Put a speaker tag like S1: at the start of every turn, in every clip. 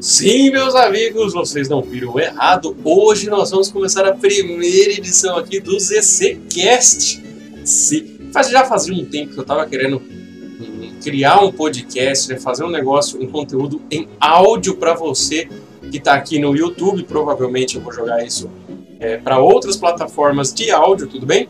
S1: Sim, meus amigos, vocês não viram errado. Hoje nós vamos começar a primeira edição aqui do ZCcast. Sim, já fazia um tempo que eu estava querendo hum, criar um podcast, né, fazer um negócio, um conteúdo em áudio para você que está aqui no YouTube. Provavelmente eu vou jogar isso é, para outras plataformas de áudio, tudo bem?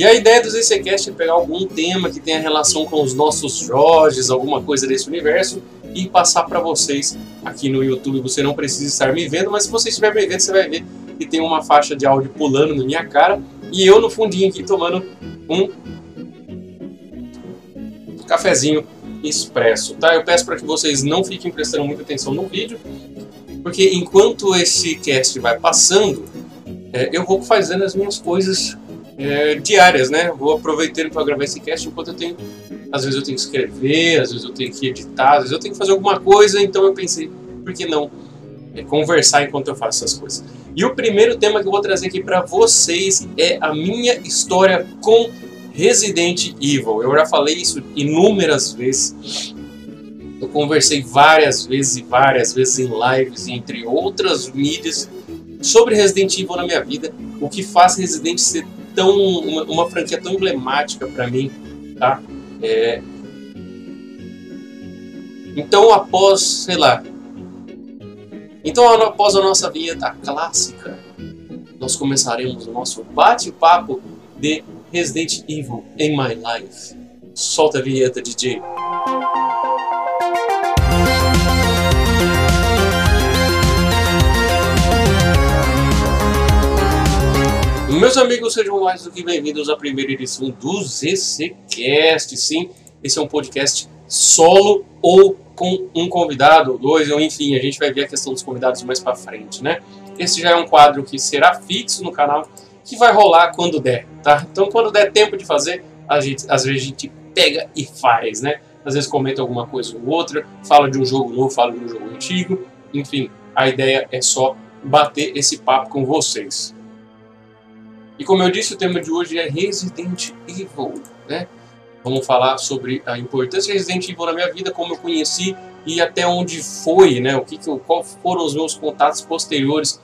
S1: E a ideia do ZCcast é pegar algum tema que tenha relação com os nossos Jorges, alguma coisa desse universo, e passar para vocês aqui no YouTube. Você não precisa estar me vendo, mas se você estiver me vendo, você vai ver que tem uma faixa de áudio pulando na minha cara e eu no fundinho aqui tomando um cafezinho expresso, tá? Eu peço para que vocês não fiquem prestando muita atenção no vídeo, porque enquanto esse cast vai passando, é, eu vou fazendo as minhas coisas é, diárias, né? Vou aproveitando para gravar esse cast enquanto eu tenho às vezes eu tenho que escrever, às vezes eu tenho que editar, às vezes eu tenho que fazer alguma coisa, então eu pensei, por que não é, conversar enquanto eu faço essas coisas? E o primeiro tema que eu vou trazer aqui para vocês é a minha história com Resident Evil. Eu já falei isso inúmeras vezes. Eu conversei várias vezes e várias vezes em lives, entre outras mídias, sobre Resident Evil na minha vida, o que faz Resident ser tão uma, uma franquia tão emblemática para mim, tá? É... Então, após, sei lá. Então, após a nossa vinheta clássica, nós começaremos o nosso bate-papo de Resident Evil in My Life. Solta a vinheta, DJ. Meus amigos, sejam mais do que bem-vindos à primeira edição do ZCCast. Sim, esse é um podcast solo ou com um convidado, dois, ou enfim, a gente vai ver a questão dos convidados mais para frente, né? Esse já é um quadro que será fixo no canal, que vai rolar quando der, tá? Então, quando der tempo de fazer, a gente, às vezes a gente pega e faz, né? Às vezes comenta alguma coisa ou outra, fala de um jogo novo, fala de um jogo antigo, enfim, a ideia é só bater esse papo com vocês. E como eu disse, o tema de hoje é Resident Evil, né? Vamos falar sobre a importância de Resident Evil na minha vida, como eu conheci e até onde foi, né? O que, que qual foram os meus contatos posteriores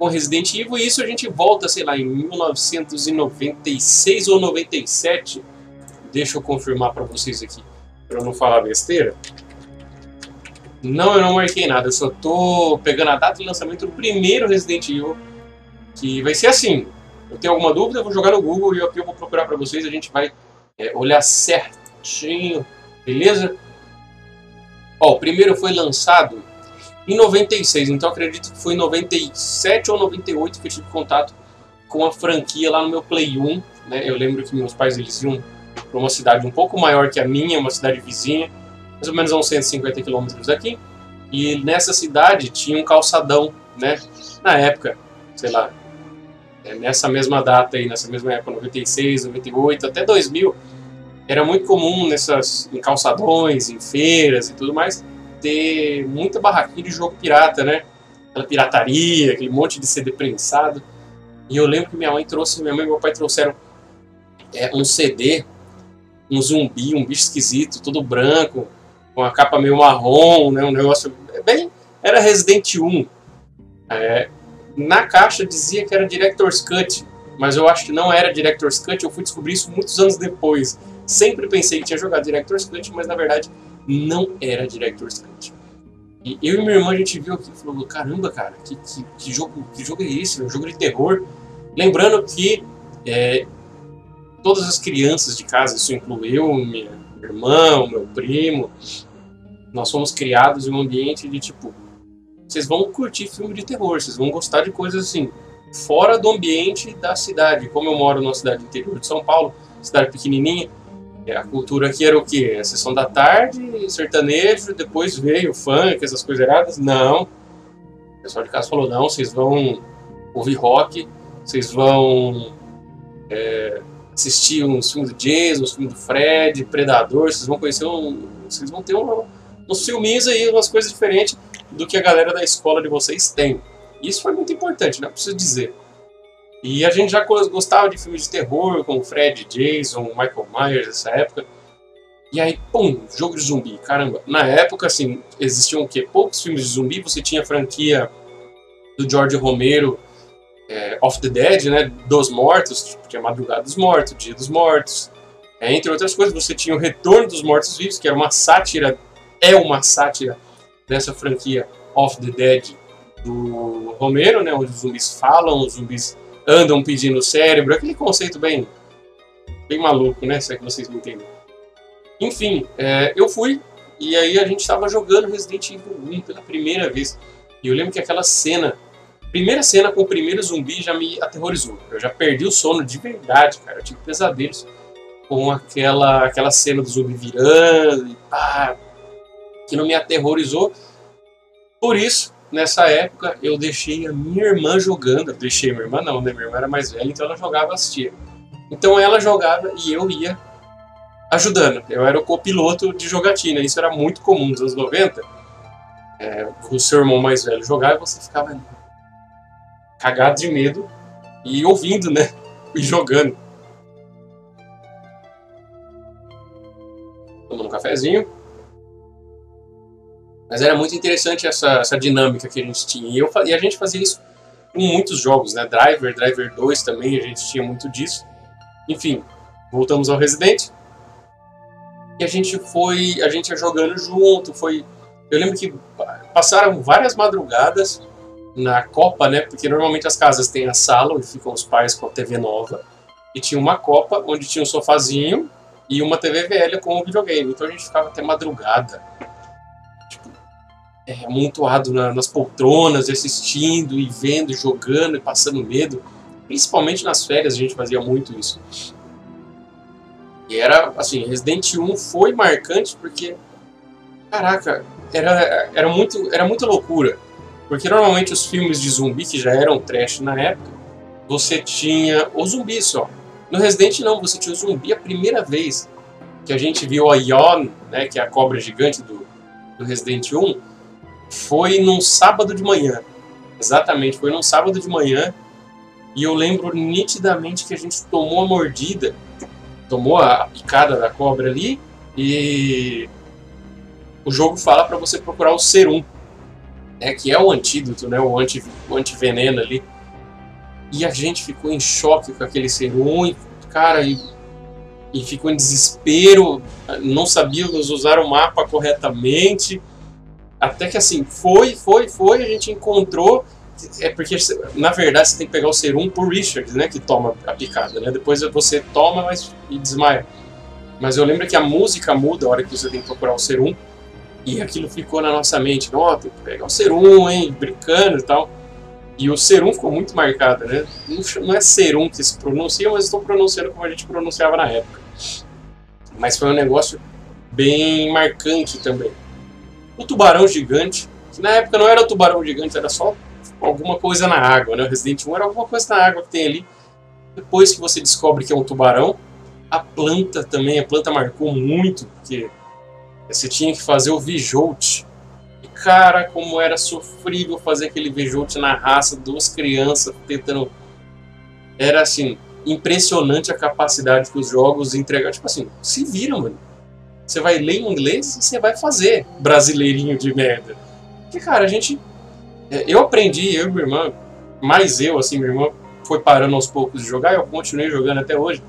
S1: com Resident Evil. E isso a gente volta, sei lá, em 1996 ou 97. Deixa eu confirmar para vocês aqui, para eu não falar besteira. Não, eu não marquei nada, eu só tô pegando a data de lançamento do primeiro Resident Evil, que vai ser assim, eu tenho alguma dúvida, eu vou jogar no Google e aqui eu vou procurar para vocês, a gente vai é, olhar certinho, beleza? Ó, o primeiro foi lançado em 96, então acredito que foi em 97 ou 98 que eu tive contato com a franquia lá no meu Play 1, né? Eu lembro que meus pais eles iam para uma cidade um pouco maior que a minha, uma cidade vizinha, mais ou menos a uns 150 quilômetros daqui, e nessa cidade tinha um calçadão, né? Na época, sei lá, é, nessa mesma data aí, nessa mesma época, 96, 98, até 2000, era muito comum nessas em calçadões, em feiras e tudo mais, ter muita barraquinha de jogo pirata, né? Aquela pirataria, aquele monte de CD prensado. E eu lembro que minha mãe trouxe, minha mãe e meu pai trouxeram é, um CD, um zumbi, um bicho esquisito, todo branco, com a capa meio marrom, né? Um negócio bem. Era Resident 1. É, na caixa dizia que era Director's Cut, mas eu acho que não era Director's Cut, eu fui descobrir isso muitos anos depois. Sempre pensei que tinha jogado Director's Cut, mas na verdade não era Director's Cut. E eu e minha irmã a gente viu aqui e falou: caramba, cara, que, que, que, jogo, que jogo é esse? É um jogo de terror. Lembrando que é, todas as crianças de casa, isso inclui eu, minha irmã, meu primo, nós fomos criados em um ambiente de tipo vocês vão curtir filme de terror, vocês vão gostar de coisas assim, fora do ambiente da cidade. Como eu moro numa cidade interior de São Paulo, cidade pequenininha, é, a cultura aqui era o quê? A sessão da tarde, sertanejo, depois veio funk, essas coisas erradas. Não. O pessoal de casa falou: não, vocês vão ouvir rock, vocês vão é, assistir uns filmes do Jason, uns filmes do Fred, Predador, vocês vão conhecer um. Vocês vão ter um, uns filminhos aí, umas coisas diferentes do que a galera da escola de vocês tem. Isso foi muito importante, não é preciso dizer. E a gente já gostava de filmes de terror, como Fred, Jason, Michael Myers, nessa época. E aí, pum, jogo de zumbi, caramba. Na época, assim, existiam o quê? Poucos filmes de zumbi, você tinha a franquia do George Romero, é, Of the Dead, né, dos mortos, tipo, tinha Madrugada dos Mortos, Dia dos Mortos, é, entre outras coisas, você tinha o Retorno dos Mortos Vivos, que era uma sátira, é uma sátira dessa franquia Of the Dead do Romero, né, onde os zumbis falam, os zumbis andam pedindo cérebro, aquele conceito bem, bem maluco, né, se é que vocês me entendem. Enfim, é, eu fui e aí a gente estava jogando Resident Evil 1 pela primeira vez. E eu lembro que aquela cena, primeira cena com o primeiro zumbi já me aterrorizou. Eu já perdi o sono de verdade, cara. Eu tive pesadelos com aquela, aquela cena do zumbi virando e pá, não me aterrorizou. Por isso, nessa época, eu deixei a minha irmã jogando. Eu deixei minha irmã não, né? Minha irmã era mais velha, então ela jogava assistia. Então ela jogava e eu ia ajudando. Eu era o copiloto de jogatina. Isso era muito comum nos anos 90. É, o seu irmão mais velho jogava e você ficava cagado de medo e ouvindo, né? E jogando. Tomando um cafezinho. Mas era muito interessante essa, essa dinâmica que a gente tinha. E, eu, e a gente fazia isso com muitos jogos, né? Driver, Driver 2 também, a gente tinha muito disso. Enfim, voltamos ao Resident e a gente foi, a gente ia jogando junto, foi... Eu lembro que passaram várias madrugadas na Copa, né? Porque normalmente as casas têm a sala onde ficam os pais com a TV nova. E tinha uma Copa onde tinha um sofazinho e uma TV velha com o videogame. Então a gente ficava até madrugada. É, amontoado na, nas poltronas, assistindo e vendo, jogando e passando medo. Principalmente nas férias a gente fazia muito isso. E era, assim, Resident 1 foi marcante porque, caraca, era, era, muito, era muita loucura. Porque normalmente os filmes de zumbi, que já eram trash na época, você tinha o zumbi só. No Resident não, você tinha o zumbi a primeira vez que a gente viu a Yon, né, que é a cobra gigante do, do Resident 1, foi num sábado de manhã. Exatamente, foi num sábado de manhã. E eu lembro nitidamente que a gente tomou a mordida tomou a picada da cobra ali e o jogo fala para você procurar o serum, né, que é o antídoto, né, o, anti, o antiveneno ali. E a gente ficou em choque com aquele serum, e, cara, e, e ficou em desespero, não sabíamos usar o mapa corretamente. Até que assim, foi, foi, foi, a gente encontrou é porque, na verdade, você tem que pegar o serum por Richard, né? Que toma a picada, né? Depois você toma mas, e desmaia. Mas eu lembro que a música muda a hora que você tem que procurar o serum. E aquilo ficou na nossa mente. Ó, oh, tem que pegar o serum, hein? Brincando e tal. E o serum ficou muito marcado, né? Não é serum que se pronuncia, mas estou pronunciando como a gente pronunciava na época. Mas foi um negócio bem marcante também. O tubarão gigante, que na época não era o tubarão gigante, era só alguma coisa na água, né? O Resident 1 era alguma coisa na água que tem ali. Depois que você descobre que é um tubarão, a planta também, a planta marcou muito, porque você tinha que fazer o Vijolt. E cara, como era sofrível fazer aquele Vijolt na raça, duas crianças tentando. Era assim, impressionante a capacidade que os jogos entregam. Tipo assim, se viram, mano. Você vai ler em inglês e você vai fazer brasileirinho de merda. Porque, cara, a gente é, eu aprendi, eu e minha irmã, mais eu, assim, minha irmã foi parando aos poucos de jogar, eu continuei jogando até hoje.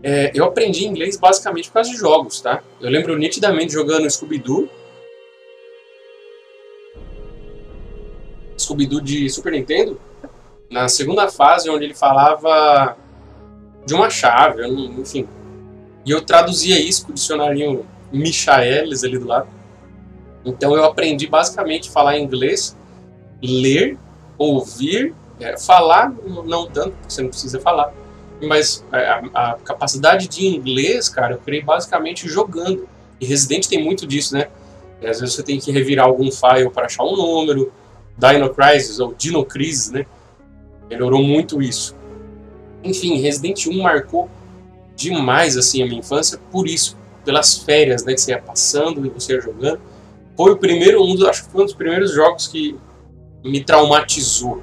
S1: É, eu aprendi inglês basicamente por causa de jogos, tá? Eu lembro nitidamente jogando Scooby-Doo. Scooby-Doo de Super Nintendo. Na segunda fase, onde ele falava de uma chave, enfim. E eu traduzia isso com o dicionário Michaelis ali do lado. Então eu aprendi basicamente falar inglês, ler, ouvir, é, falar não tanto, porque você não precisa falar, mas a, a, capacidade de inglês, cara, eu criei basicamente jogando. E Resident tem muito disso, né? E às vezes você tem que revirar algum file para achar um número, Dino Crisis ou Dino Crisis, né? Melhorou muito isso. Enfim, Resident 1 marcou demais assim a minha infância por isso, pelas férias, né, que você ia passando e você ia jogando foi o primeiro, um dos, acho que foi um dos primeiros jogos que me traumatizou.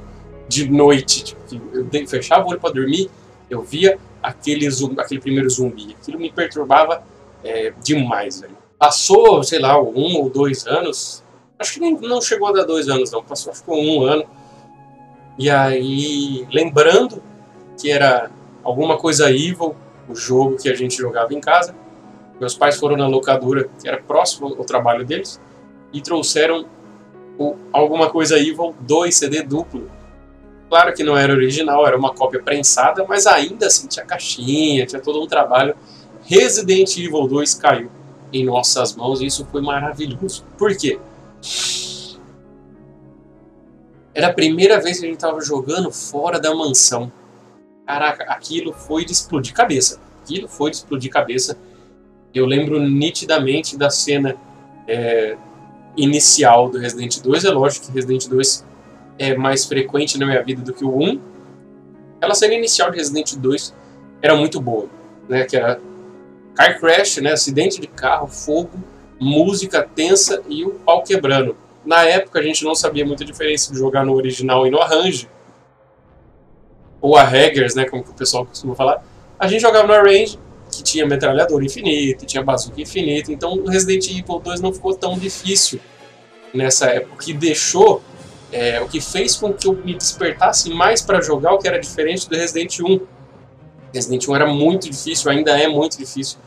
S1: de noite. Tipo, eu fechava o olho para dormir, eu via aquele, zumbi, aquele primeiro zumbi. Aquilo me perturbava é, demais, velho. Passou, sei lá, um ou dois anos. Acho que nem, não chegou a dar dois anos, não. Passou, ficou um ano. E aí, lembrando que era alguma coisa evil, o jogo que a gente jogava em casa, meus pais foram na locadora, que era próximo ao trabalho deles, e trouxeram o Alguma Coisa Evil 2 CD duplo. Claro que não era original, era uma cópia prensada, mas ainda assim tinha caixinha, tinha todo um trabalho. Resident Evil 2 caiu em nossas mãos e isso foi maravilhoso. Por quê? Era a primeira vez que a gente estava jogando fora da mansão. Caraca, aquilo foi de explodir cabeça. Aquilo foi de explodir cabeça. Eu lembro nitidamente da cena é, inicial do Resident 2. É lógico que Resident 2 é mais frequente na minha vida do que o 1. Aquela cena inicial de Resident 2 era muito boa, né? Que era car crash, né? Acidente de carro, fogo, música tensa e o pau quebrando. Na época a gente não sabia muita diferença de jogar no original e no arranjo, ou a Haggers, né? Como o pessoal costuma falar. A gente jogava no arrange que tinha metralhador infinito, tinha bazuca infinito, então o Resident Evil 2 não ficou tão difícil nessa época, o que deixou, é, o que fez com que eu me despertasse mais para jogar o que era diferente do Resident 1. Resident 1 era muito difícil, ainda é muito difícil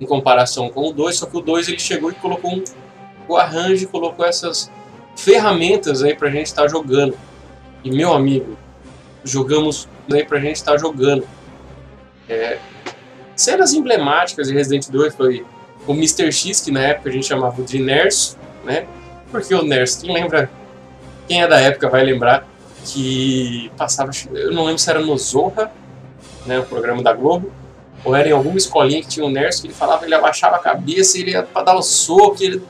S1: em comparação com o 2, só que o 2 ele chegou e colocou um, o arranjo, colocou essas ferramentas aí pra gente estar tá jogando. E meu amigo, jogamos aí pra gente estar tá jogando. É, Cenas emblemáticas de Resident 2 foi o Mr. X, que na época a gente chamava de Nerso, né? Porque o Nerso, quem lembra, quem é da época vai lembrar que passava, eu não lembro se era no Zorra, né, o programa da Globo, ou era em alguma escolinha que tinha um Nerso que ele falava, ele abaixava a cabeça, ele ia pra dar o soco, ele,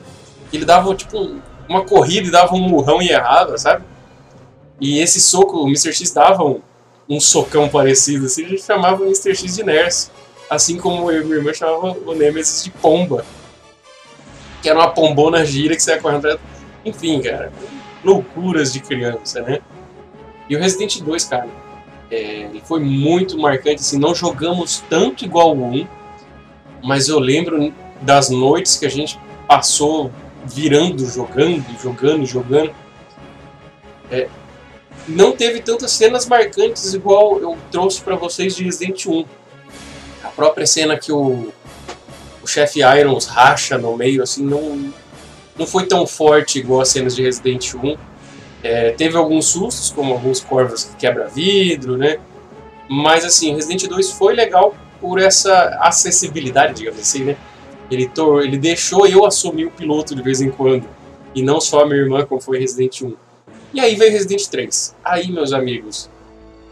S1: ele dava tipo uma corrida e dava um murrão e errava, sabe? E esse soco, o Mr. X dava um, um socão parecido, assim, a gente chamava o Mr. X de Nerso. Assim como eu e minha irmã chamava o Nemesis de Pomba. Que era uma pombona gira que você ia correndo Enfim, cara. Loucuras de criança, né? E o Resident 2, cara, é, foi muito marcante. Assim, não jogamos tanto igual o 1, mas eu lembro das noites que a gente passou virando, jogando, jogando, jogando. É, não teve tantas cenas marcantes igual eu trouxe para vocês de Resident 1 própria cena que o, o chefe Irons racha no meio, assim, não, não foi tão forte igual as cenas de Resident 1. É, teve alguns sustos, como alguns corvos que quebra vidro, né? Mas assim, Resident 2 foi legal por essa acessibilidade, digamos assim, né? Ele, ele deixou eu assumir o piloto de vez em quando, e não só a minha irmã, como foi Resident 1. E aí veio Resident 3. Aí, meus amigos,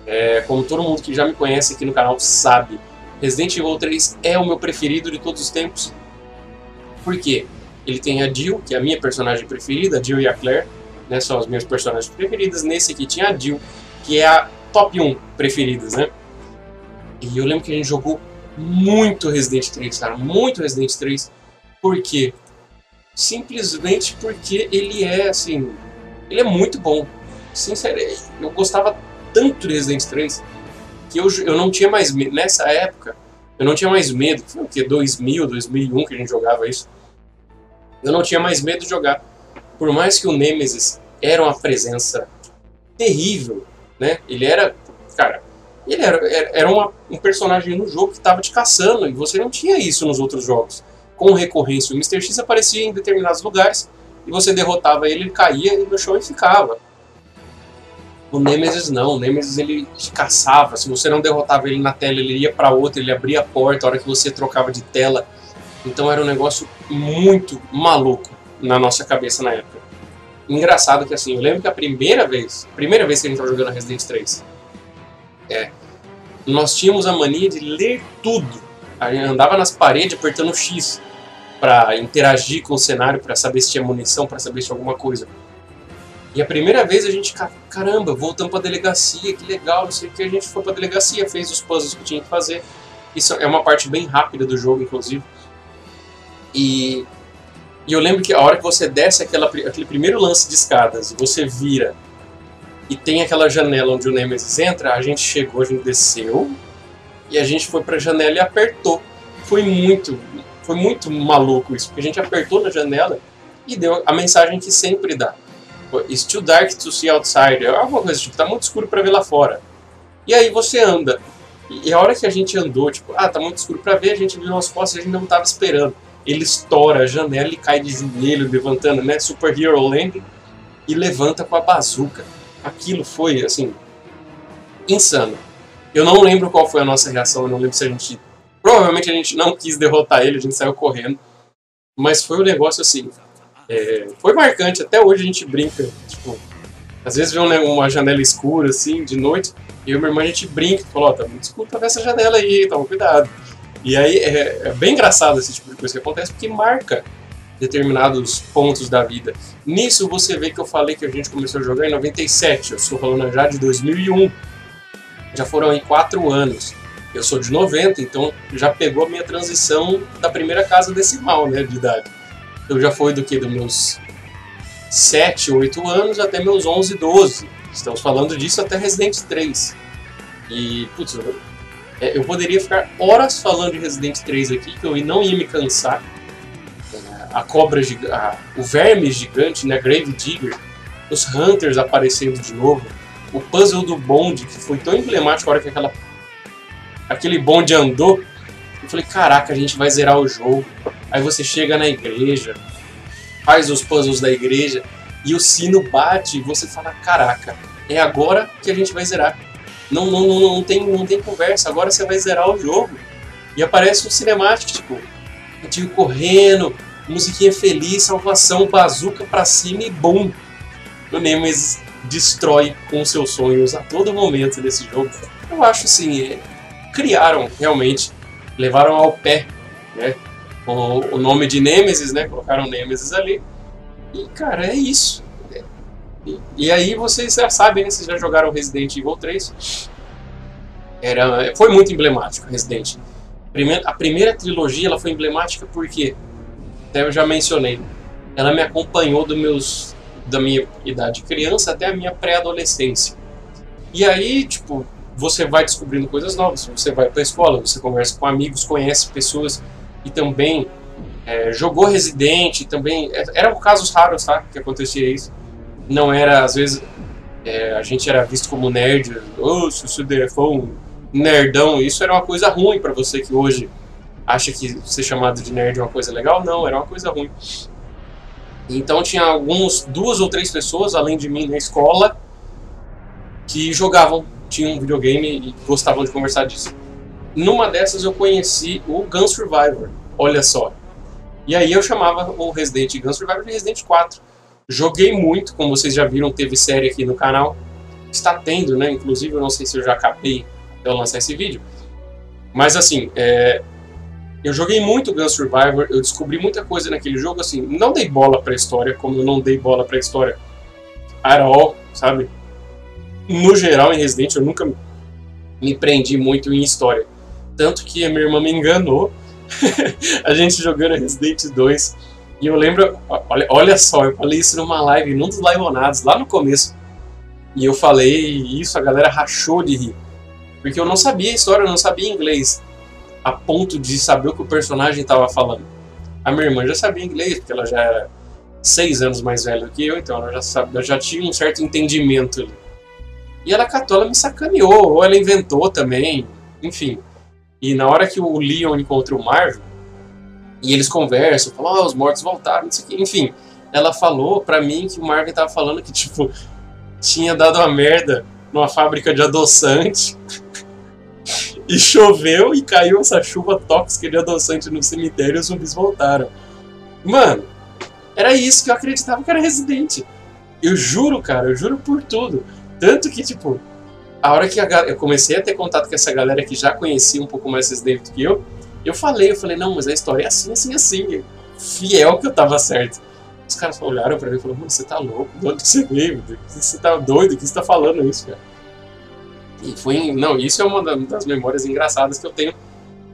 S1: é, como todo mundo que já me conhece aqui no canal sabe, Resident Evil 3 é o meu preferido de todos os tempos. Por quê? Ele tem a Jill, que é a minha personagem preferida, a Jill e a Claire, né, são as minhas personagens preferidas. Nesse aqui tinha a Jill, que é a top 1 preferidas, né? E eu lembro que a gente jogou muito Resident 3, cara, muito Resident 3. Por quê? Simplesmente porque ele é, assim, ele é muito bom. Sinceramente, eu gostava tanto de Resident 3 que eu, eu não tinha mais medo. Nessa época, eu não tinha mais medo. Foi o que? 2000, 2001 que a gente jogava isso. Eu não tinha mais medo de jogar. Por mais que o Nemesis era uma presença terrível, né? Ele era, cara, ele era, era uma, um personagem no jogo que estava te caçando e você não tinha isso nos outros jogos. Com recorrência, o Mr. X aparecia em determinados lugares e você derrotava ele, ele caía no chão e ficava. O Nemesis não, o Nemesis ele caçava, se você não derrotava ele na tela, ele ia para outra, ele abria a porta a hora que você trocava de tela. Então era um negócio muito maluco na nossa cabeça na época. Engraçado que assim, eu lembro que a primeira vez, primeira vez que a gente estava jogando Resident 3, é, nós tínhamos a mania de ler tudo. A gente andava nas paredes apertando X para interagir com o cenário, para saber se tinha munição, para saber se tinha alguma coisa. E a primeira vez a gente, caramba, voltamos pra delegacia, que legal, não sei o que, a gente foi pra delegacia, fez os puzzles que tinha que fazer. Isso é uma parte bem rápida do jogo, inclusive. E, e eu lembro que a hora que você desce aquela, aquele primeiro lance de escadas e você vira e tem aquela janela onde o Nemesis entra, a gente chegou, a gente desceu e a gente foi pra janela e apertou. Foi muito, foi muito maluco isso, porque a gente apertou na janela e deu a mensagem que sempre dá. It's too dark to see outside. É alguma coisa tipo, tá muito escuro para ver lá fora. E aí você anda. E a hora que a gente andou, tipo, ah, tá muito escuro para ver, a gente viu as costas e a gente não tava esperando. Ele estoura a janela e cai de joelho, levantando, né? Super Hero Landing. E levanta com a bazuca. Aquilo foi, assim, insano. Eu não lembro qual foi a nossa reação, eu não lembro se a gente. Provavelmente a gente não quis derrotar ele, a gente saiu correndo. Mas foi um negócio assim. É, foi marcante, até hoje a gente brinca. Tipo, às vezes vê uma janela escura assim, de noite, e eu e minha irmã a gente brinca, fala, ó, tá muito escuro, tá essa janela aí, toma cuidado. E aí é, é, bem engraçado esse tipo de coisa que acontece, porque marca determinados pontos da vida. Nisso você vê que eu falei que a gente começou a jogar em 97, eu estou falando já de 2001. Já foram aí quatro anos. Eu sou de 90, então já pegou a minha transição da primeira casa decimal, né, de idade. Eu já fui do que? Dos meus 7, 8 anos até meus 11, 12. Estamos falando disso até Resident 3. E, putz, eu, é, eu poderia ficar horas falando de Resident 3 aqui, que eu não ia me cansar. É, a cobra, a, o verme gigante, né, Grave Digger, os Hunters aparecendo de novo, o puzzle do bonde, que foi tão emblemático a hora que aquela, aquele bonde andou. Eu falei, caraca, a gente vai zerar o jogo. Aí você chega na igreja, faz os puzzles da igreja, e o sino bate e você fala, caraca, é agora que a gente vai zerar. Não, não, não, não, tem, não tem conversa, agora você vai zerar o jogo. E aparece um cinemático, tipo, tio correndo, musiquinha feliz, salvação, bazuca pra cima e bum! O Nemesis destrói com seus sonhos a todo momento nesse jogo. Eu acho assim, é, criaram realmente, levaram ao pé, né? O, o nome de Nemesis, né? Colocaram Nemesis ali. E cara, é isso. E, e aí vocês já sabem, né? Vocês já jogaram Resident Evil 3. Era, foi muito emblemático Resident. A primeira trilogia ela foi emblemática porque, até eu já mencionei, ela me acompanhou dos meus da minha idade criança até a minha pré-adolescência. E aí, tipo, você vai descobrindo coisas novas. Você vai para a escola, você conversa com amigos, conhece pessoas e também é, jogou Resident, também é, eram casos raros, tá, que acontecia isso. Não era às vezes é, a gente era visto como nerd, oh, se você for um nerdão, isso era uma coisa ruim para você que hoje acha que ser chamado de nerd é uma coisa legal, não, era uma coisa ruim. Então tinha alguns, duas ou três pessoas, além de mim, na escola, que jogavam, tinham um videogame e gostavam de conversar disso. Numa dessas eu conheci o Gun Survivor, olha só. E aí eu chamava o Resident Gun Survivor de Resident 4. Joguei muito, como vocês já viram, teve série aqui no canal. Está tendo, né? Inclusive, eu não sei se eu já acabei de lançar esse vídeo. Mas assim, é, eu joguei muito Gun Survivor, eu descobri muita coisa naquele jogo, assim, não dei bola pra história, como eu não dei bola pra história at all, sabe? No geral, em Resident, eu nunca me prendi muito em história. Tanto que a minha irmã me enganou, a gente jogando Resident 2, e eu lembro, olha, olha só, eu falei isso numa live, num dos liveonados, lá no começo, e eu falei isso, a galera rachou de rir. Porque eu não sabia a história, eu não sabia inglês a ponto de saber o que o personagem estava falando. A minha irmã já sabia inglês, porque ela já era seis anos mais velha do que eu, então ela já, sabia, já tinha um certo entendimento ali. E ela catou, ela me sacaneou, ou ela inventou também, enfim. E na hora que o Leon encontra o Marvel, e eles conversam, falam, oh, os mortos voltaram, não sei o que, enfim. Ela falou pra mim que o Marvel tava falando que, tipo, tinha dado uma merda numa fábrica de adoçante e choveu e caiu essa chuva tóxica de adoçante no cemitério e os zumbis voltaram. Mano, era isso que eu acreditava que era Resident. Eu juro, cara, eu juro por tudo. Tanto que, tipo, a hora que a, eu comecei a ter contato com essa galera que já conhecia um pouco mais Resident do que eu, eu falei, eu falei, não, mas a história é assim, assim, assim. Fiel que eu tava certo. Os caras olharam pra mim e falaram, mano, você tá louco? De onde você veio? Você tá doido? O que você tá falando isso, cara? E foi, não, isso é uma das memórias engraçadas que eu tenho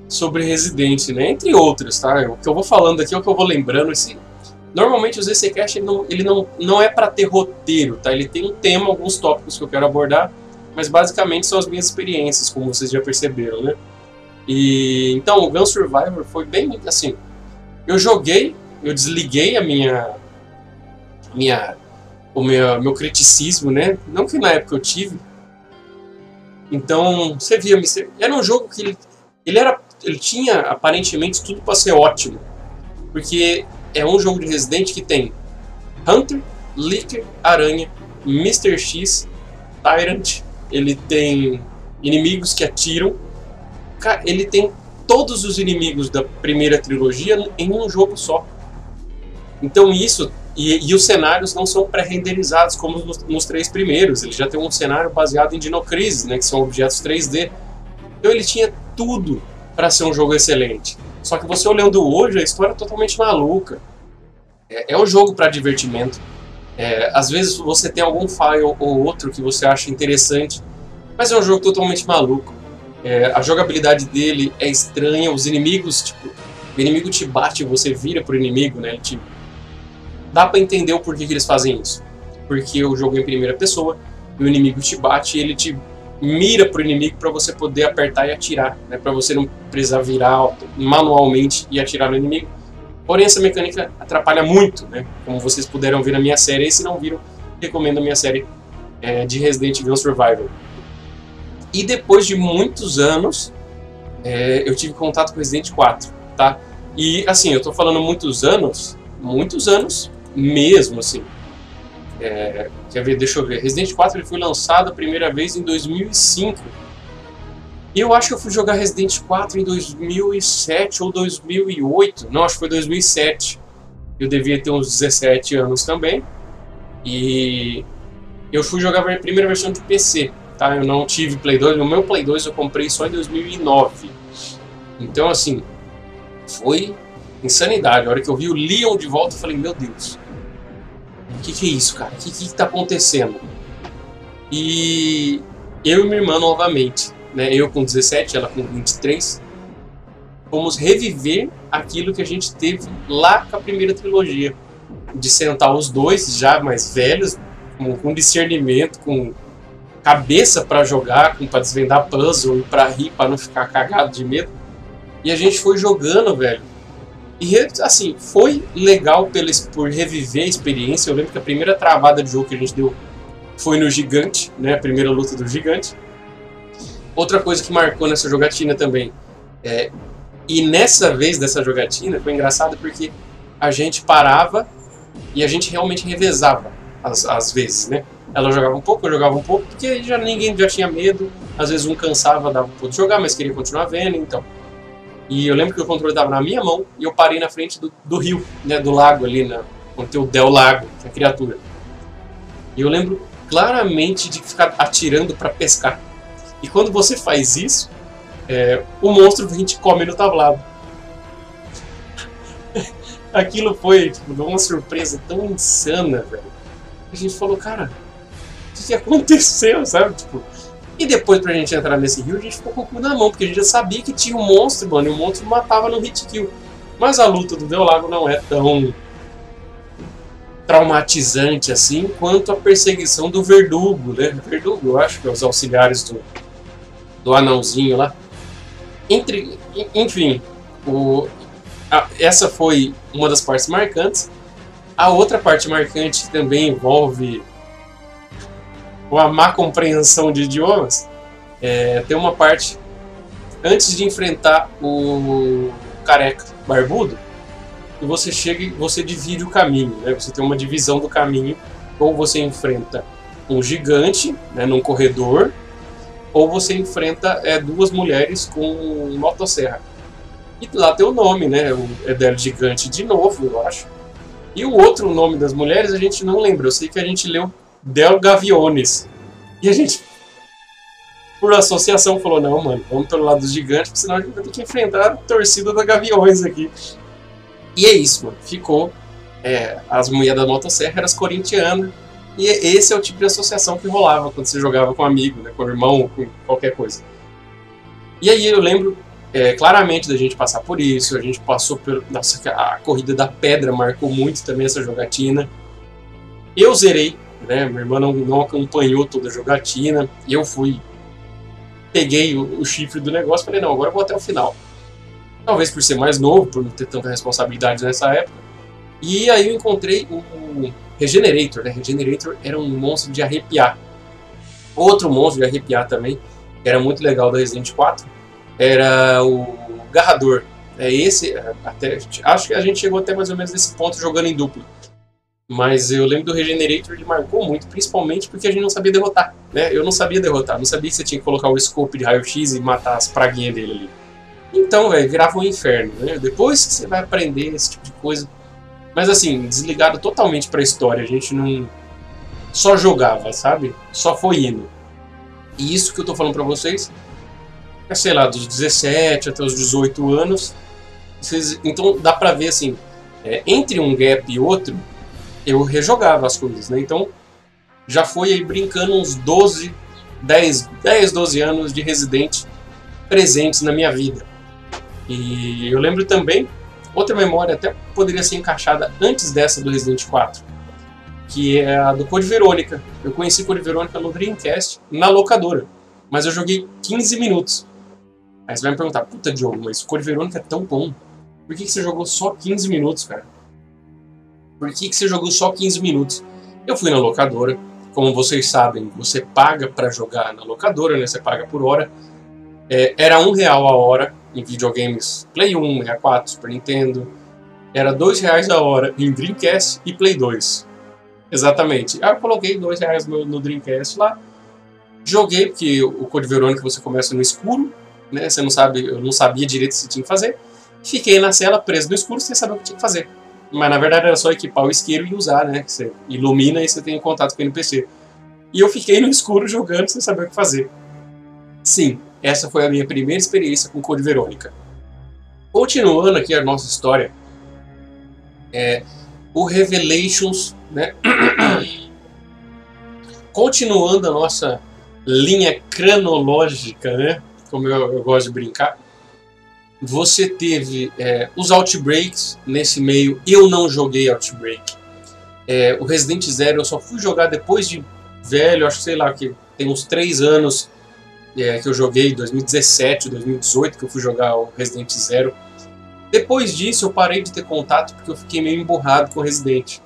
S1: sobre Resident, né? Entre outros, tá? O que eu vou falando aqui é o que eu vou lembrando. Esse, Normalmente o ZCCast ele não, ele não, não é para ter roteiro, tá? Ele tem um tema, alguns tópicos que eu quero abordar, mas basicamente são as minhas experiências, como vocês já perceberam, né? E então o Gun Survivor foi bem assim. Eu joguei, eu desliguei a minha minha o meu, meu criticismo, né? Não que na época eu tive. Então, você via, era um jogo que ele, ele era ele tinha aparentemente tudo para ser ótimo. Porque é um jogo de Resident que tem Hunter, Licker, Aranha, Mr. X, Tyrant, ele tem inimigos que atiram. Ele tem todos os inimigos da primeira trilogia em um jogo só. Então isso e, e os cenários não são pré-renderizados como nos, nos, três primeiros. Ele já tem um cenário baseado em Dinocrisis, né, que são objetos 3D. Então ele tinha tudo para ser um jogo excelente. Só que você olhando hoje, a história é totalmente maluca. É, é um jogo para divertimento. É, às vezes você tem algum file ou outro que você acha interessante, mas é um jogo totalmente maluco. É, a jogabilidade dele é estranha, os inimigos, tipo, o inimigo te bate e você vira pro inimigo, né? Ele te... Dá para entender o porquê que eles fazem isso. Porque o jogo é em primeira pessoa, e o inimigo te bate e ele te mira pro inimigo para você poder apertar e atirar, né? Para você não precisar virar manualmente e atirar no inimigo. Porém, essa mecânica atrapalha muito, né? Como vocês puderam ver na minha série, e se não viram, recomendo a minha série é, de Resident Evil Survival. E depois de muitos anos, é, eu tive contato com Resident 4, tá? E assim, eu tô falando muitos anos, muitos anos mesmo, assim. É, quer ver, deixa eu ver. Resident 4 ele foi lançado a primeira vez em 2005. E eu acho que eu fui jogar Resident 4 em 2007 ou 2008. Não, acho que foi 2007. Eu devia ter uns 17 anos também. E eu fui jogar a primeira versão de PC, tá? Eu não tive Play 2. O meu Play 2 eu comprei só em 2009. Então, assim, foi insanidade. A hora que eu vi o Leon de volta, eu falei, meu Deus, que, que é isso, cara? O que, que tá acontecendo? E eu e minha irmã novamente, né? Eu com 17, ela com 23, fomos reviver aquilo que a gente teve lá com a primeira trilogia. De sentar os dois, já mais velhos, com, com discernimento, com cabeça para jogar, para desvendar puzzle e para rir, para não ficar cagado de medo. E a gente foi jogando, velho. E assim, foi legal pela, por reviver a experiência. Eu lembro que a primeira travada de jogo que a gente deu foi no Gigante, né? A primeira luta do Gigante. Outra coisa que marcou nessa jogatina também. É, e nessa vez dessa jogatina foi engraçado porque a gente parava e a gente realmente revezava às, vezes, né? Ela jogava um pouco, eu jogava um pouco, porque já ninguém já tinha medo. Às vezes um cansava, dava um de jogar, mas queria continuar vendo, então. E eu lembro que o controle estava na minha mão e eu parei na frente do, do rio, né, do lago ali, na, onde tem o Del Lago, a criatura. E eu lembro claramente de ficar atirando para pescar. E quando você faz isso, é, o monstro vem te come no tablado. Aquilo foi tipo, uma surpresa tão insana, velho. A gente falou, cara, o que aconteceu, sabe? Tipo, e depois pra gente entrar nesse rio, a gente ficou com o cu na mão, porque a gente já sabia que tinha um monstro, mano, e o monstro matava no hit kill. Mas a luta do Lago não é tão traumatizante assim quanto a perseguição do Verdugo, né? Verdugo, eu acho que é os auxiliares do, do anãozinho lá. Entre, enfim, o, a, essa foi uma das partes marcantes. A outra parte marcante também envolve ou a má compreensão de idiomas, é, tem uma parte antes de enfrentar o careca barbudo, e você chega e você divide o caminho, né? Você tem uma divisão do caminho, ou você enfrenta um gigante, né, num corredor, ou você enfrenta é, duas mulheres com motosserra. E lá tem o nome, né? O Edel Gigante de novo, eu acho. E o outro nome das mulheres a gente não lembra. Eu sei que a gente leu Del Gaviones. E a gente, por associação, falou: não, mano, vamos pelo lado dos gigantes, porque senão a gente vai ter que enfrentar a torcida da Gaviões aqui. E é isso, mano. Ficou. É, as mulheres da motosserra eram as corintianas. E esse é o tipo de associação que rolava quando você jogava com um amigo, né, com um irmão, com qualquer coisa. E aí eu lembro é, claramente da gente passar por isso, a gente passou pelo. Nossa, a corrida da pedra marcou muito também essa jogatina. Eu zerei, né? Minha irmã não, não acompanhou toda a jogatina, eu fui. Peguei o, o chifre do negócio e falei, não, agora eu vou até o final. Talvez por ser mais novo, por não ter tanta responsabilidade nessa época. E aí eu encontrei o, Regenerator, né? Regenerator era um monstro de arrepiar. Outro monstro de arrepiar também, que era muito legal da Resident 4, era o Garrador. É esse, até, acho que a gente chegou até mais ou menos nesse ponto jogando em dupla. Mas eu lembro do Regenerator, ele marcou muito, principalmente porque a gente não sabia derrotar. Né? Eu não sabia derrotar, não sabia que você tinha que colocar o scope de raio-x e matar as praguinhas dele ali. Então, velho, virava um inferno. Né? Depois que você vai aprender esse tipo de coisa. Mas assim, desligado totalmente pra história. A gente não. Só jogava, sabe? Só foi indo. E isso que eu tô falando pra vocês é, sei lá, dos 17 até os 18 anos. Vocês, então dá pra ver assim, é, entre um gap e outro, eu rejogava as coisas, né? Então já foi aí brincando uns 12, 10, 10 12 anos de Resident presentes na minha vida. E eu lembro também, outra memória até poderia ser encaixada antes dessa do Resident 4, que é a do Code Verônica. Eu conheci Code Verônica no Dreamcast, na locadora, mas eu joguei 15 minutos. Aí você vai me perguntar, puta Diogo, mas Code Verônica é tão bom. Por que, que você jogou só 15 minutos, cara? Por que, que você jogou só 15 minutos? Eu fui na locadora, como vocês sabem, você paga para jogar na locadora, né? Você paga por hora. É, era um real a hora em videogames Play 1, 64, Super Nintendo. Era dois reais a hora em Dreamcast e Play 2. Exatamente. Aí eu coloquei dois reais no, no Dreamcast lá. Joguei, porque o Code Verônica você começa no escuro, né? Você não sabe, eu não sabia direito o que tinha que fazer. Fiquei na cela preso no escuro sem saber o que tinha que fazer. Mas na verdade era só equipar o isqueiro e usar, né? Você ilumina e você tem contato com o NPC. E eu fiquei no escuro jogando sem saber o que fazer. Sim, essa foi a minha primeira experiência com Code Verônica. Continuando aqui a nossa história, é, o Revelations, né? Continuando a nossa linha cronológica, né? como eu, eu gosto de brincar, você teve é, os Outbreaks nesse meio. Eu não joguei Outbreak. É, o Resident Zero eu só fui jogar depois de velho, acho que sei lá, que tem uns 3 anos é, que eu joguei, 2017, 2018, que eu fui jogar o Resident Zero. Depois disso eu parei de ter contato porque eu fiquei meio emburrado com o Resident.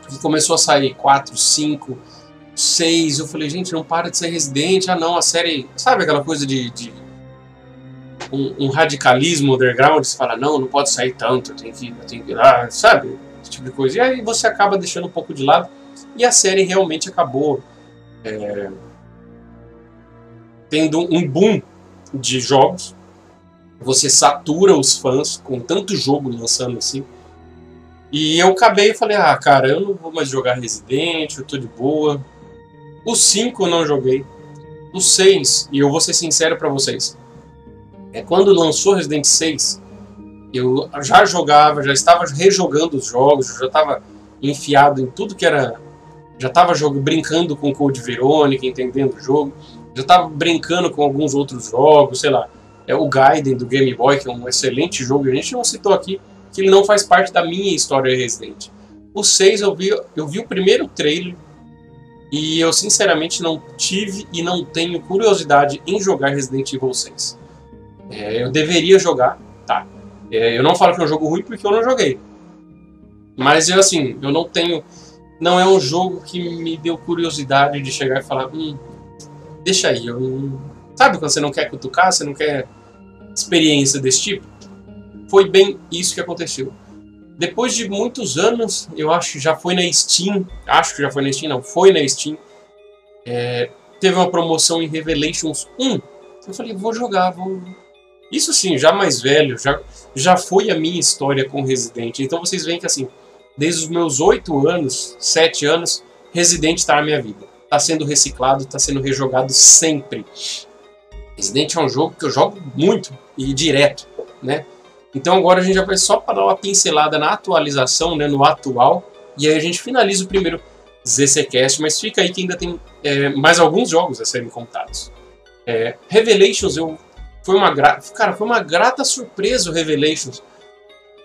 S1: Porque começou a sair 4, 5, 6. Eu falei, gente, não para de ser Resident. Ah, não, a série. Sabe aquela coisa de. de um, um, radicalismo underground? Você fala, não, não pode sair tanto, eu tenho que, tenho que ir lá, sabe? Esse tipo de coisa. E aí você acaba deixando um pouco de lado. E a série realmente acabou. É, tendo um boom de jogos. Você satura os fãs com tanto jogo lançando assim. E eu acabei e falei, ah, cara, eu não vou mais jogar Resident, eu tô de boa. O 5 eu não joguei. O 6, e eu vou ser sincero para vocês. É quando lançou Resident 6, eu já jogava, já estava rejogando os jogos, já estava enfiado em tudo que era. Já estava brincando com Code Verônica, entendendo o jogo. Já estava brincando com alguns outros jogos, sei lá. É o Gaiden do Game Boy, que é um excelente jogo, a gente não citou aqui, que ele não faz parte da minha história Resident. O 6 eu vi, eu vi o primeiro trailer, e eu sinceramente não tive e não tenho curiosidade em jogar Resident Evil 6. É, eu deveria jogar, tá. É, eu não falo que é um jogo ruim porque eu não joguei. Mas eu assim, eu não tenho. Não é um jogo que me deu curiosidade de chegar e falar, hum, deixa aí, eu. Sabe quando você não quer cutucar, você não quer experiência desse tipo? Foi bem isso que aconteceu. Depois de muitos anos, eu acho que já foi na Steam, acho que já foi na Steam, não, foi na Steam, é, teve uma promoção em Revelations 1. Eu falei, vou jogar, vou... Isso sim, já mais velho, já, já foi a minha história com Resident. Então vocês veem que assim, desde os meus 8 anos, 7 anos, Resident está na minha vida. Está sendo reciclado, está sendo rejogado sempre. Resident é um jogo que eu jogo muito e direto, né? Então agora a gente já vai só para dar uma pincelada na atualização, né, no atual, e aí a gente finaliza o primeiro ZCCast, mas fica aí que ainda tem é, mais alguns jogos a serem contados. É, Revelations eu foi uma cara, foi uma grata surpresa o Revelations.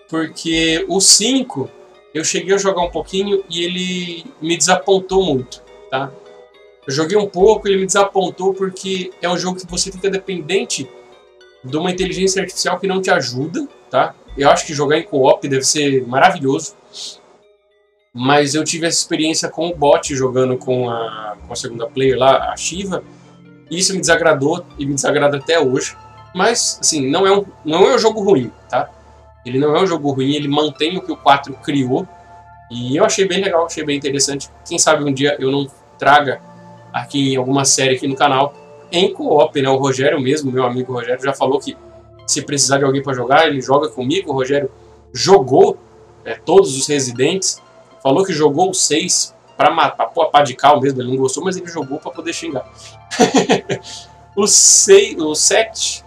S1: Porque o 5 eu cheguei a jogar um pouquinho e ele me desapontou muito, tá? Eu joguei um pouco e ele me desapontou porque é um jogo que você fica dependente de uma inteligência artificial que não te ajuda, tá? Eu acho que jogar em co-op deve ser maravilhoso. Mas eu tive essa experiência com o bot jogando com a, com a segunda player lá, a Shiva. E isso me desagradou e me desagrada até hoje. Mas, assim, não é um, não é um jogo ruim, tá? Ele não é um jogo ruim, ele mantém o que o 4 criou. E eu achei bem legal, achei bem interessante. Quem sabe um dia eu não traga aqui em alguma série aqui no canal em co-op, né? O Rogério mesmo, meu amigo Rogério, já falou que se precisar de alguém para jogar, ele joga comigo. O Rogério jogou é, todos os Residentes, falou que jogou os seis para matar, pô, pá de cal mesmo, ele não gostou, mas ele jogou para poder xingar. o, seis, o 7.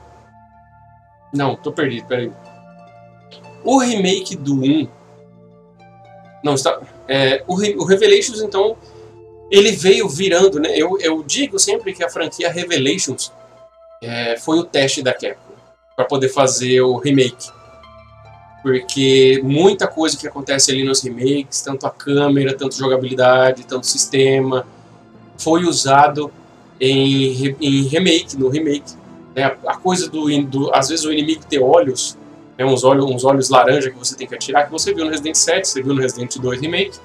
S1: Não, tô perdido, peraí. O remake do 1. Não, está. É, o, o Revelations, então, ele veio virando, né? Eu, eu digo sempre que a franquia Revelations é, foi o teste da Capcom para poder fazer o remake. Porque muita coisa que acontece ali nos remakes, tanto a câmera, tanto jogabilidade, tanto sistema, foi usado em, em remake, no remake. Né? A coisa do, do. Às vezes o inimigo ter olhos é uns olhos, uns olhos laranja que você tem que atirar, que você viu no Resident 7, você viu no Resident 2 Remake,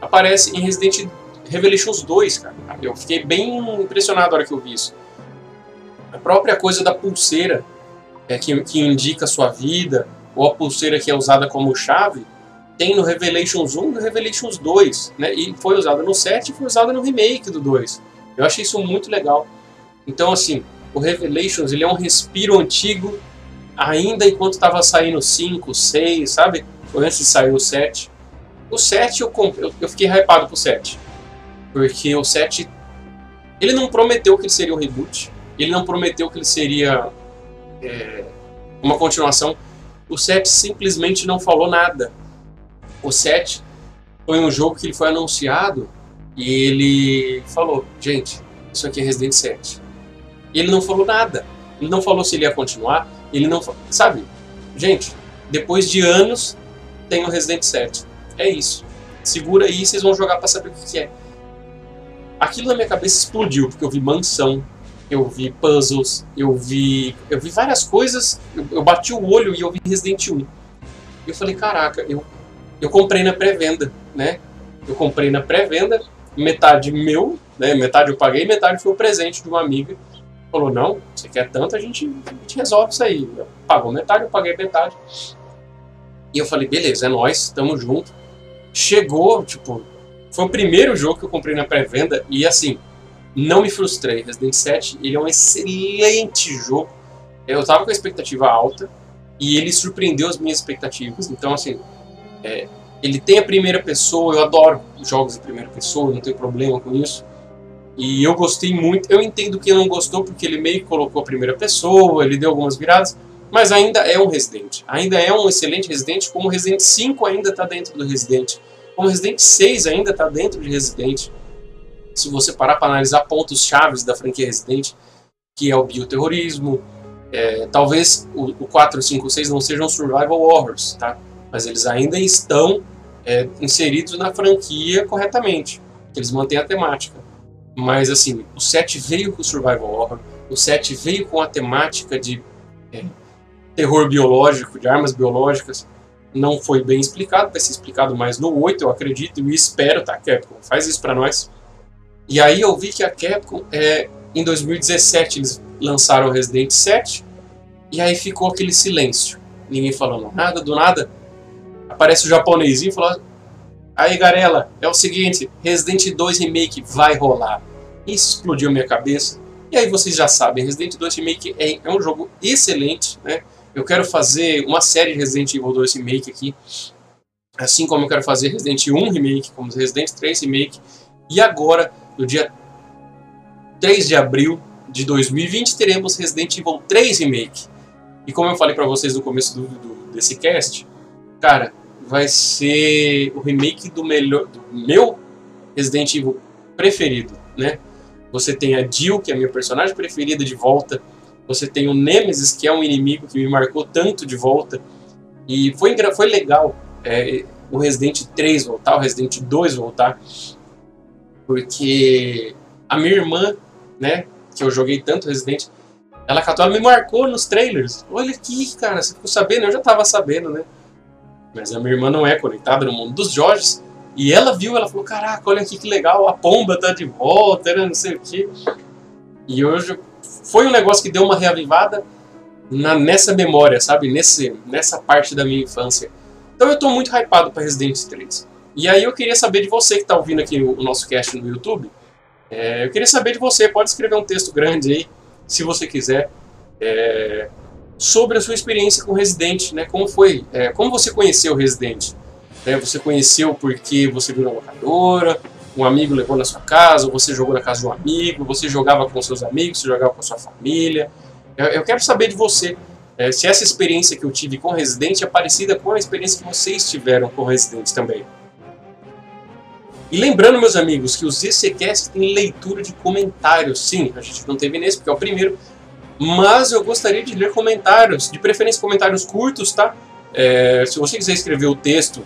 S1: aparece em Resident Revelations 2, cara. Eu fiquei bem impressionado na hora que eu vi isso. A própria coisa da pulseira é, que, que indica a sua vida, ou a pulseira que é usada como chave, tem no Revelations 1 e no Revelations 2, né? E foi usada no 7 e foi usada no remake do 2. Eu achei isso muito legal. Então, assim, o Revelations ele é um respiro antigo ainda enquanto estava saindo 5, 6, sabe? Antes de sair o 7. O 7 eu, eu, fiquei hypado pro 7. Porque o 7 ele não prometeu que ele seria um reboot. Ele não prometeu que ele seria é, uma continuação. O 7 simplesmente não falou nada. O 7 foi um jogo que ele foi anunciado e ele falou: gente, isso aqui é Resident 7. Ele não falou nada. Ele não falou se ele ia continuar, ele não. Sabe? Gente, depois de anos, tem o Resident 7. É isso. Segura aí vocês vão jogar para saber o que, é. Aquilo na minha cabeça explodiu, porque eu vi mansão, eu vi puzzles, eu vi. Eu vi várias coisas, eu, eu bati o olho e eu vi Resident 1. E eu falei, caraca, eu, eu comprei na pré-venda, né? Eu comprei na pré-venda, metade meu, né? Metade eu paguei, metade foi o presente de uma amiga falou, não, você quer tanto, a gente, a gente resolve isso aí. Pagou metade, eu paguei metade. E eu falei, beleza, é nóis, tamo junto. Chegou, tipo, foi o primeiro jogo que eu comprei na pré-venda e assim, não me frustrei. Resident 7, ele é um excelente jogo. Eu tava com a expectativa alta e ele surpreendeu as minhas expectativas. Então, assim, é, ele tem a primeira pessoa, eu adoro jogos de primeira pessoa, não tenho problema com isso. E eu gostei muito. Eu entendo que não gostou porque ele meio que colocou a primeira pessoa, ele deu algumas viradas, mas ainda é um Resident. Ainda é um excelente Resident, como o Resident 5 ainda está dentro do Resident. Como o Resident 6 ainda está dentro de Resident. Se você parar para analisar pontos chaves da franquia Resident, que é o bioterrorismo, é, talvez o, o 4, 5, 6 não sejam survival horrors, tá? Mas eles ainda estão é, inseridos na franquia corretamente. Eles mantêm a temática. Mas assim, o 7 veio com o Survival Horror, o 7 veio com a temática de é, terror biológico, de armas biológicas. Não foi bem explicado, vai ser explicado mais no 8, eu acredito e espero, tá, Capcom? Faz isso para nós. E aí eu vi que a Capcom, é, em 2017, eles lançaram Resident 7, e aí ficou aquele silêncio. Ninguém falando nada, do nada aparece o japonesinho e falou Aí, Garela, é o seguinte, Resident 2 Remake vai rolar. Isso explodiu minha cabeça. E aí vocês já sabem, Resident 2 Remake é, é um jogo excelente, né? Eu quero fazer uma série de Resident Evil 2 Remake aqui. Assim como eu quero fazer Resident 1 Remake, como Resident 3 Remake. E agora, no dia 3 de abril de 2020, teremos Resident Evil 3 Remake. E como eu falei para vocês no começo do, do, desse cast, cara, vai ser o remake do melhor do meu Resident Evil preferido, né? Você tem a Jill, que é a minha personagem preferida de volta. Você tem o Nemesis, que é um inimigo que me marcou tanto de volta. E foi, foi legal é, o Resident 3 voltar, o Resident 2 voltar. Porque a minha irmã, né, que eu joguei tanto Resident, ela catou, ela me marcou nos trailers. Olha aqui, cara, você ficou sabendo? Eu já tava sabendo, né? Mas a minha irmã não é conectada no mundo dos Jorges. E ela viu, ela falou, caraca, olha aqui que legal, a pomba tá de volta, né, não sei o quê. E hoje foi um negócio que deu uma reavivada na, nessa memória, sabe? Nesse, nessa parte da minha infância. Então eu tô muito hypado para Resident 3. E aí eu queria saber de você que tá ouvindo aqui o, o nosso cast no YouTube. É, eu queria saber de você, pode escrever um texto grande aí, se você quiser, é, sobre a sua experiência com Resident, né? Como foi? É, como você conheceu Resident? É, você conheceu porque você viu na locadora, um amigo levou na sua casa, você jogou na casa de um amigo, você jogava com seus amigos, você jogava com sua família. Eu, eu quero saber de você é, se essa experiência que eu tive com Resident é parecida com a experiência que vocês tiveram com Resident também. E lembrando, meus amigos, que os ECCast tem leitura de comentários. Sim, a gente não teve nesse porque é o primeiro, mas eu gostaria de ler comentários, de preferência comentários curtos, tá? É, se você quiser escrever o texto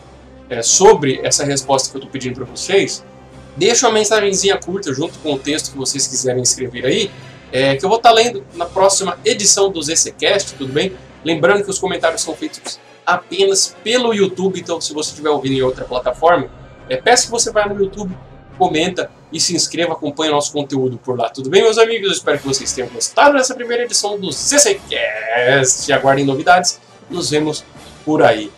S1: é, sobre essa resposta que eu estou pedindo para vocês, deixa uma mensagenzinha curta junto com o texto que vocês quiserem escrever aí, é, que eu vou estar tá lendo na próxima edição do ZCCast, tudo bem? Lembrando que os comentários são feitos apenas pelo YouTube, então se você estiver ouvindo em outra plataforma, é, peço que você vá no YouTube, comenta e se inscreva, acompanhe nosso conteúdo por lá. Tudo bem, meus amigos? Eu espero que vocês tenham gostado dessa primeira edição do ZCCast. Aguardem novidades. Nos vemos por aí.